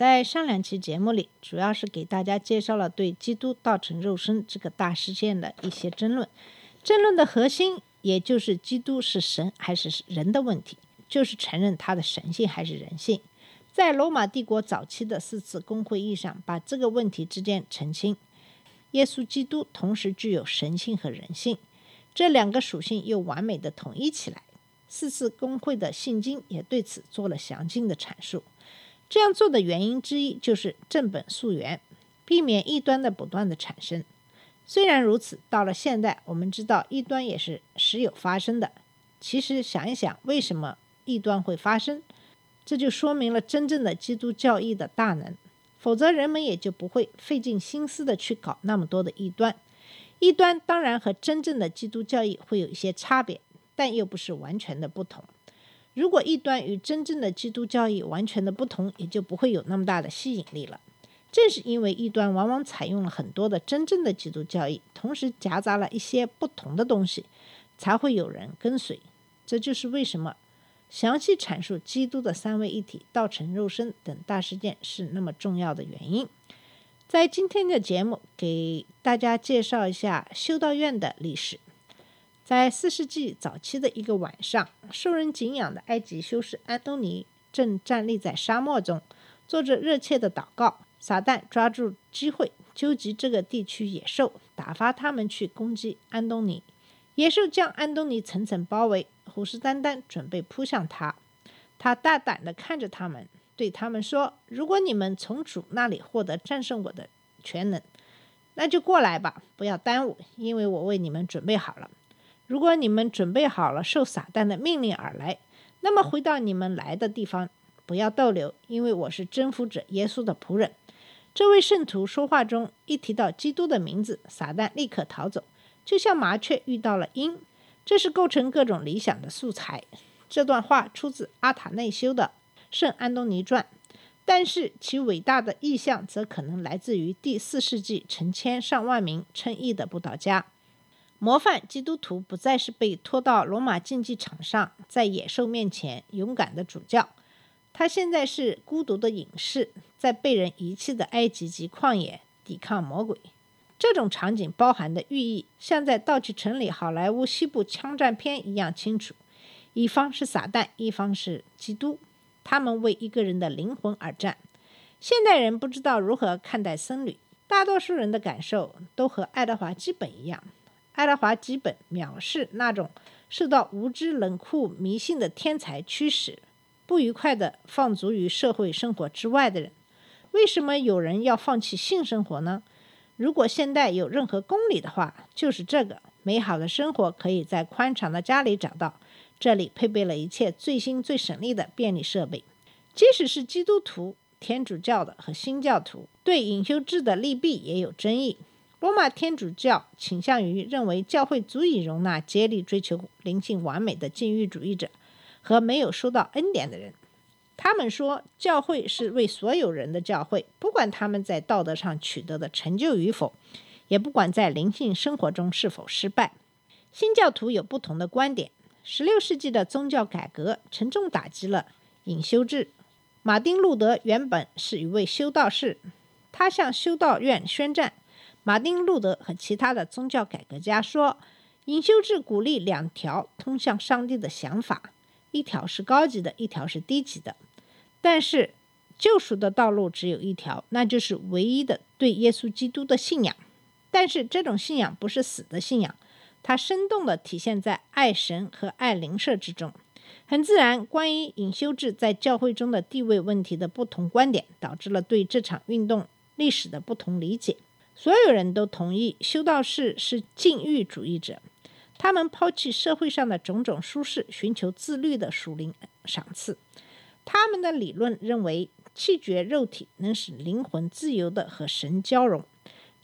在上两期节目里，主要是给大家介绍了对基督道成肉身这个大事件的一些争论。争论的核心，也就是基督是神还是人的问题，就是承认他的神性还是人性。在罗马帝国早期的四次公会议上，把这个问题之间澄清：耶稣基督同时具有神性和人性，这两个属性又完美的统一起来。四次公会的信经也对此做了详尽的阐述。这样做的原因之一就是正本溯源，避免异端的不断的产生。虽然如此，到了现代，我们知道异端也是时有发生的。其实想一想，为什么异端会发生？这就说明了真正的基督教义的大能，否则人们也就不会费尽心思的去搞那么多的异端。异端当然和真正的基督教义会有一些差别，但又不是完全的不同。如果异端与真正的基督教义完全的不同，也就不会有那么大的吸引力了。正是因为异端往往采用了很多的真正的基督教义，同时夹杂了一些不同的东西，才会有人跟随。这就是为什么详细阐述基督的三位一体、道成肉身等大事件是那么重要的原因。在今天的节目，给大家介绍一下修道院的历史。在四世纪早期的一个晚上，受人敬仰的埃及修士安东尼正站立在沙漠中，做着热切的祷告。撒旦抓住机会，纠集这个地区野兽，打发他们去攻击安东尼。野兽将安东尼层层包围，虎视眈眈，准备扑向他。他大胆地看着他们，对他们说：“如果你们从主那里获得战胜我的全能，那就过来吧，不要耽误，因为我为你们准备好了。”如果你们准备好了受撒旦的命令而来，那么回到你们来的地方，不要逗留，因为我是征服者耶稣的仆人。这位圣徒说话中一提到基督的名字，撒旦立刻逃走，就像麻雀遇到了鹰。这是构成各种理想的素材。这段话出自阿塔内修的《圣安东尼传》，但是其伟大的意象则可能来自于第四世纪成千上万名称义的布道家。模范基督徒不再是被拖到罗马竞技场上，在野兽面前勇敢的主教，他现在是孤独的隐士，在被人遗弃的埃及及旷野抵抗魔鬼。这种场景包含的寓意，像在盗窃城里好莱坞西部枪战片一样清楚：一方是撒旦，一方是基督，他们为一个人的灵魂而战。现代人不知道如何看待僧侣，大多数人的感受都和爱德华基本一样。爱德华基本藐视那种受到无知、冷酷、迷信的天才驱使，不愉快地放逐于社会生活之外的人。为什么有人要放弃性生活呢？如果现代有任何公理的话，就是这个：美好的生活可以在宽敞的家里找到，这里配备了一切最新最省力的便利设备。即使是基督徒、天主教的和新教徒，对隐修制的利弊也有争议。罗马天主教倾向于认为教会足以容纳竭力追求灵性完美的禁欲主义者和没有收到恩典的人。他们说，教会是为所有人的教会，不管他们在道德上取得的成就与否，也不管在灵性生活中是否失败。新教徒有不同的观点。十六世纪的宗教改革沉重打击了隐修制。马丁·路德原本是一位修道士，他向修道院宣战。马丁·路德和其他的宗教改革家说，隐修制鼓励两条通向上帝的想法，一条是高级的，一条是低级的。但是救赎的道路只有一条，那就是唯一的对耶稣基督的信仰。但是这种信仰不是死的信仰，它生动地体现在爱神和爱邻舍之中。很自然，关于隐修制在教会中的地位问题的不同观点，导致了对这场运动历史的不同理解。所有人都同意修道士是禁欲主义者，他们抛弃社会上的种种舒适，寻求自律的属灵赏赐。他们的理论认为，弃绝肉体能使灵魂自由的和神交融。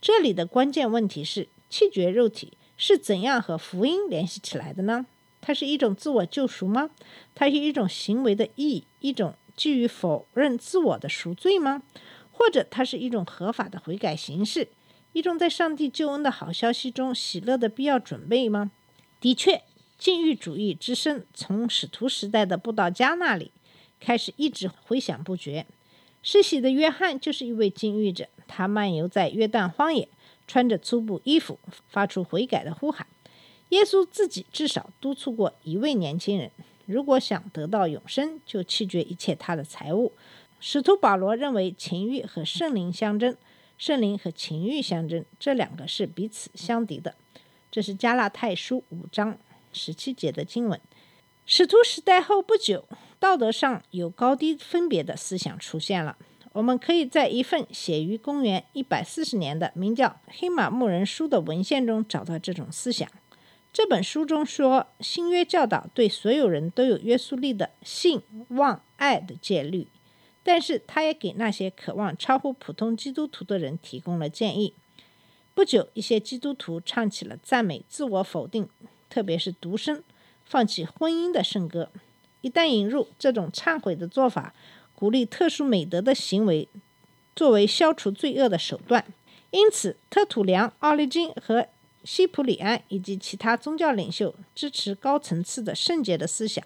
这里的关键问题是：弃绝肉体是怎样和福音联系起来的呢？它是一种自我救赎吗？它是一种行为的义，一种基于否认自我的赎罪吗？或者它是一种合法的悔改形式，一种在上帝救恩的好消息中喜乐的必要准备吗？的确，禁欲主义之声从使徒时代的布道家那里开始一直回响不绝。施洗的约翰就是一位禁欲者，他漫游在约旦荒野，穿着粗布衣服，发出悔改的呼喊。耶稣自己至少督促过一位年轻人：如果想得到永生，就弃绝一切他的财物。使徒保罗认为情欲和圣灵相争，圣灵和情欲相争，这两个是彼此相敌的。这是加拉太书五章十七节的经文。使徒时代后不久，道德上有高低分别的思想出现了。我们可以在一份写于公元一百四十年的名叫《黑马牧人书》的文献中找到这种思想。这本书中说，新约教导对所有人都有约束力的性、望、爱的戒律。但是，他也给那些渴望超乎普通基督徒的人提供了建议。不久，一些基督徒唱起了赞美、自我否定，特别是独身、放弃婚姻的圣歌。一旦引入这种忏悔的做法，鼓励特殊美德的行为作为消除罪恶的手段。因此，特土良、奥利金和西普里安以及其他宗教领袖支持高层次的圣洁的思想。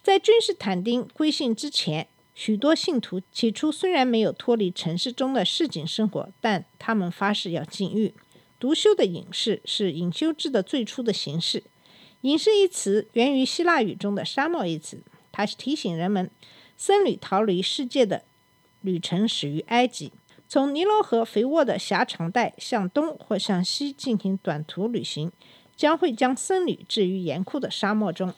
在君士坦丁归信之前。许多信徒起初虽然没有脱离城市中的市井生活，但他们发誓要禁欲。独修的隐士是隐修制的最初的形式。隐士一词源于希腊语中的沙漠一词，它是提醒人们，僧侣逃离世界的旅程始于埃及，从尼罗河肥沃的狭长带向东或向西进行短途旅行，将会将僧侣置于严酷的沙漠中。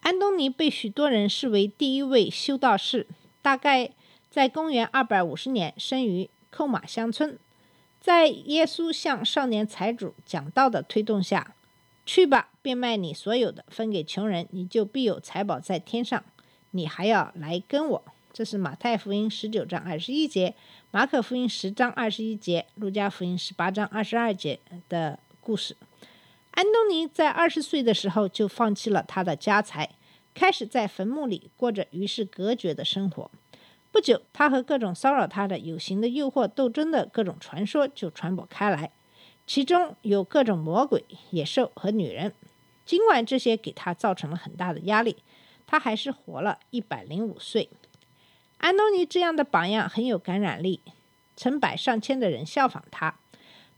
安东尼被许多人视为第一位修道士。大概在公元二百五十年生于寇马乡村，在耶稣向少年财主讲道的推动下，去吧，变卖你所有的，分给穷人，你就必有财宝在天上。你还要来跟我。这是马太福音十九章二十一节，马可福音十章二十一节，路加福音十八章二十二节的故事。安东尼在二十岁的时候就放弃了他的家财。开始在坟墓里过着与世隔绝的生活。不久，他和各种骚扰他的有形的诱惑斗争的各种传说就传播开来，其中有各种魔鬼、野兽和女人。尽管这些给他造成了很大的压力，他还是活了一百零五岁。安东尼这样的榜样很有感染力，成百上千的人效仿他。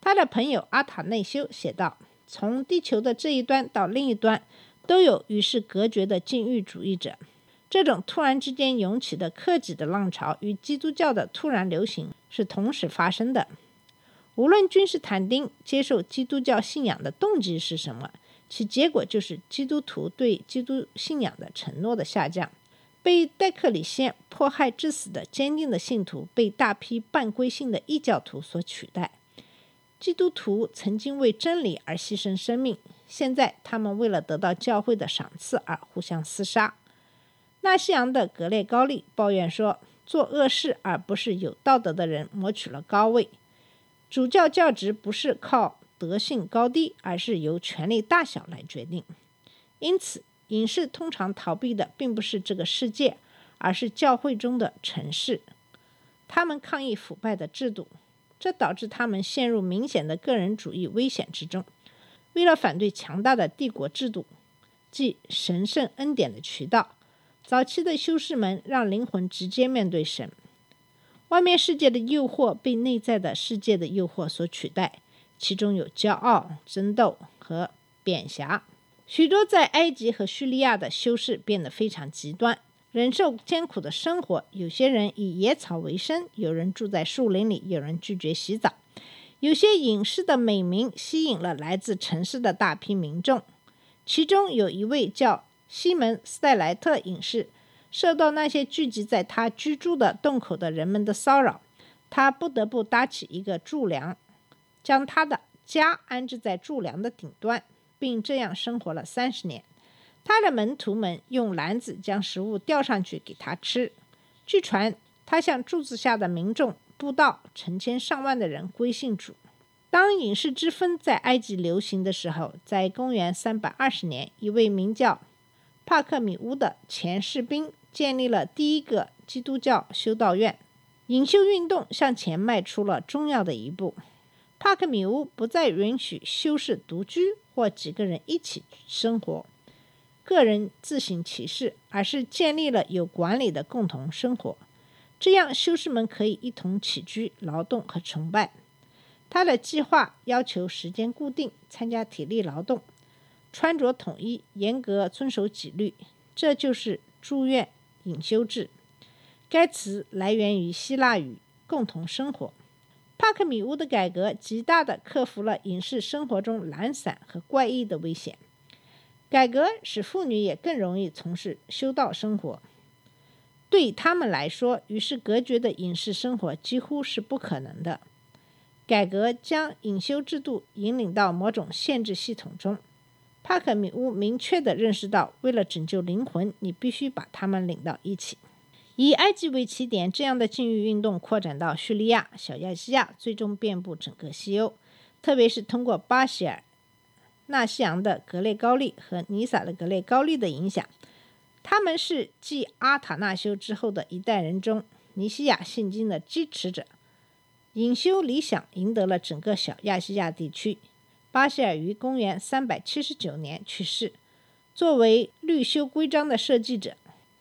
他的朋友阿塔内修写道：“从地球的这一端到另一端。”都有与世隔绝的禁欲主义者。这种突然之间涌起的克己的浪潮与基督教的突然流行是同时发生的。无论君士坦丁接受基督教信仰的动机是什么，其结果就是基督徒对基督信仰的承诺的下降。被戴克里先迫害致死的坚定的信徒被大批半归信的异教徒所取代。基督徒曾经为真理而牺牲生命。现在，他们为了得到教会的赏赐而互相厮杀。纳西扬的格列高利抱怨说：“做恶事而不是有道德的人谋取了高位。主教教职不是靠德性高低，而是由权力大小来决定。因此，隐士通常逃避的并不是这个世界，而是教会中的城市。他们抗议腐败的制度，这导致他们陷入明显的个人主义危险之中。”为了反对强大的帝国制度，即神圣恩典的渠道，早期的修士们让灵魂直接面对神。外面世界的诱惑被内在的世界的诱惑所取代，其中有骄傲、争斗和贬狭。许多在埃及和叙利亚的修士变得非常极端，忍受艰苦的生活。有些人以野草为生，有人住在树林里，有人拒绝洗澡。有些隐士的美名吸引了来自城市的大批民众，其中有一位叫西门·斯戴莱特隐士，受到那些聚集在他居住的洞口的人们的骚扰，他不得不搭起一个柱梁，将他的家安置在柱梁的顶端，并这样生活了三十年。他的门徒们用篮子将食物吊上去给他吃。据传，他向柱子下的民众。布道成千上万的人归信主。当隐士之风在埃及流行的时候，在公元320年，一位名叫帕克米乌的前士兵建立了第一个基督教修道院，隐修运动向前迈出了重要的一步。帕克米乌不再允许修士独居或几个人一起生活，个人自行其事，而是建立了有管理的共同生活。这样，修士们可以一同起居、劳动和崇拜。他的计划要求时间固定，参加体力劳动，穿着统一，严格遵守纪律。这就是住院隐修制。该词来源于希腊语“共同生活”。帕克米乌的改革极大地克服了隐士生活中懒散和怪异的危险。改革使妇女也更容易从事修道生活。对他们来说，与世隔绝的隐士生活几乎是不可能的。改革将隐修制度引领到某种限制系统中。帕克米乌明确地认识到，为了拯救灵魂，你必须把他们领到一起。以埃及为起点，这样的禁欲运动扩展到叙利亚、小亚细亚，最终遍布整个西欧。特别是通过巴希尔、纳西昂的格列高利和尼撒的格列高利的影响，他们是继阿塔纳修之后的一代人中尼西亚信经的支持者。隐修理想赢得了整个小亚细亚地区。巴希尔于公元379年去世，作为律修规章的设计者，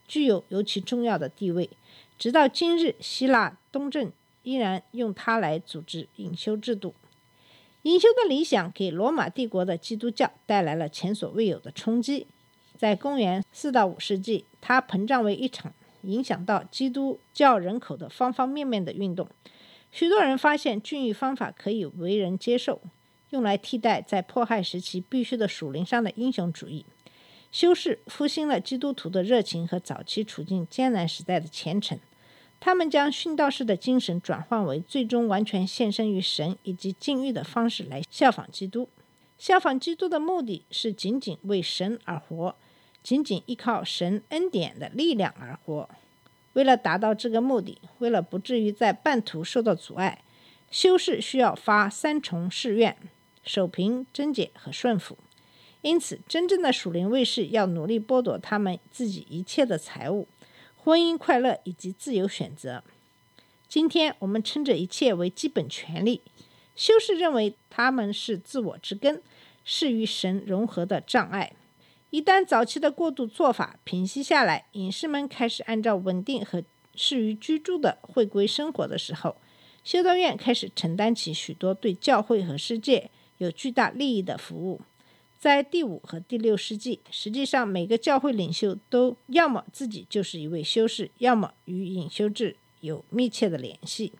具有尤其重要的地位。直到今日，希腊东正依然用它来组织隐修制度。隐修的理想给罗马帝国的基督教带来了前所未有的冲击。在公元四到五世纪，它膨胀为一场影响到基督教人口的方方面面的运动。许多人发现禁欲方法可以为人接受，用来替代在迫害时期必须的属灵上的英雄主义。修士复兴了基督徒的热情和早期处境艰难时代的虔诚。他们将殉道士的精神转换为最终完全献身于神以及禁欲的方式来效仿基督。效仿基督的目的是仅仅为神而活，仅仅依靠神恩典的力量而活。为了达到这个目的，为了不至于在半途受到阻碍，修士需要发三重誓愿：守平、贞洁和顺服。因此，真正的属灵卫士要努力剥夺他们自己一切的财物、婚姻快乐以及自由选择。今天我们称这一切为基本权利。修士认为他们是自我之根，是与神融合的障碍。一旦早期的过度做法平息下来，隐士们开始按照稳定和适于居住的会归生活的时候，修道院开始承担起许多对教会和世界有巨大利益的服务。在第五和第六世纪，实际上每个教会领袖都要么自己就是一位修士，要么与隐修制有密切的联系。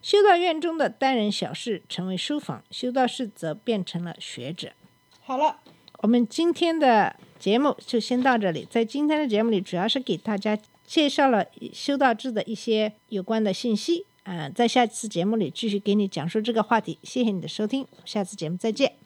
修道院中的单人小室成为书房，修道士则变成了学者。好了。我们今天的节目就先到这里。在今天的节目里，主要是给大家介绍了修道制的一些有关的信息。嗯，在下次节目里继续给你讲述这个话题。谢谢你的收听，下次节目再见。